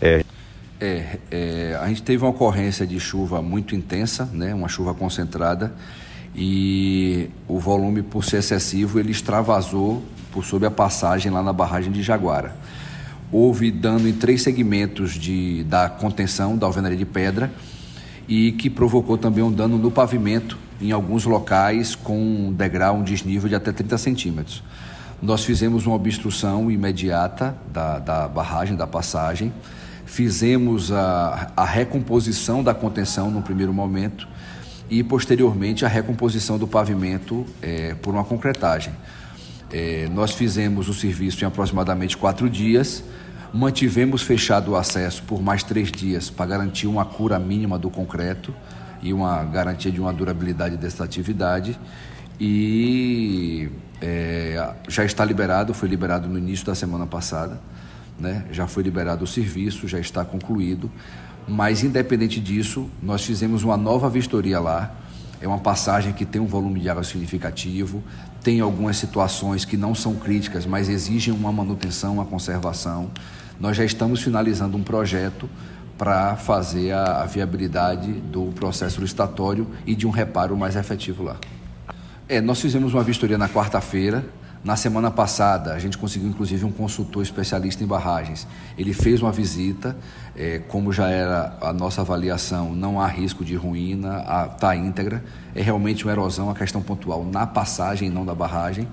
É. É, é, a gente teve uma ocorrência de chuva muito intensa, né, uma chuva concentrada, e o volume, por ser excessivo, ele extravasou por sob a passagem lá na barragem de Jaguara. Houve dano em três segmentos de, da contenção da alvenaria de pedra e que provocou também um dano no pavimento em alguns locais com um degrau, um desnível de até 30 centímetros. Nós fizemos uma obstrução imediata da, da barragem, da passagem, fizemos a, a recomposição da contenção no primeiro momento e posteriormente a recomposição do pavimento é, por uma concretagem. É, nós fizemos o serviço em aproximadamente quatro dias, mantivemos fechado o acesso por mais três dias para garantir uma cura mínima do concreto e uma garantia de uma durabilidade dessa atividade. E é, já está liberado, foi liberado no início da semana passada, né? já foi liberado o serviço, já está concluído. Mas, independente disso, nós fizemos uma nova vistoria lá. É uma passagem que tem um volume de água significativo, tem algumas situações que não são críticas, mas exigem uma manutenção, uma conservação. Nós já estamos finalizando um projeto para fazer a, a, viabilidade do processo licitatório e de um reparo mais efetivo lá. É, nós fizemos uma vistoria na quarta-feira. Na semana passada, a gente conseguiu inclusive um consultor especialista em barragens. Ele fez uma visita, é, como já era a nossa avaliação, não há risco de ruína, está íntegra. É realmente uma erosão, uma questão pontual na passagem, não da barragem.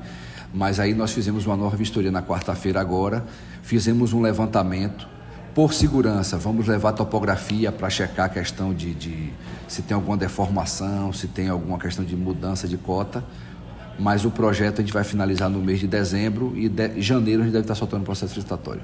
Mas aí nós fizemos uma nova vistoria na quarta-feira agora, fizemos um levantamento por segurança, vamos levar a topografia para checar a questão de, de, se tem alguma deformação, se tem alguma questão de mudança de cota. Mas o projeto a gente vai finalizar no mês de dezembro e de janeiro a gente deve estar soltando o processo licitatório.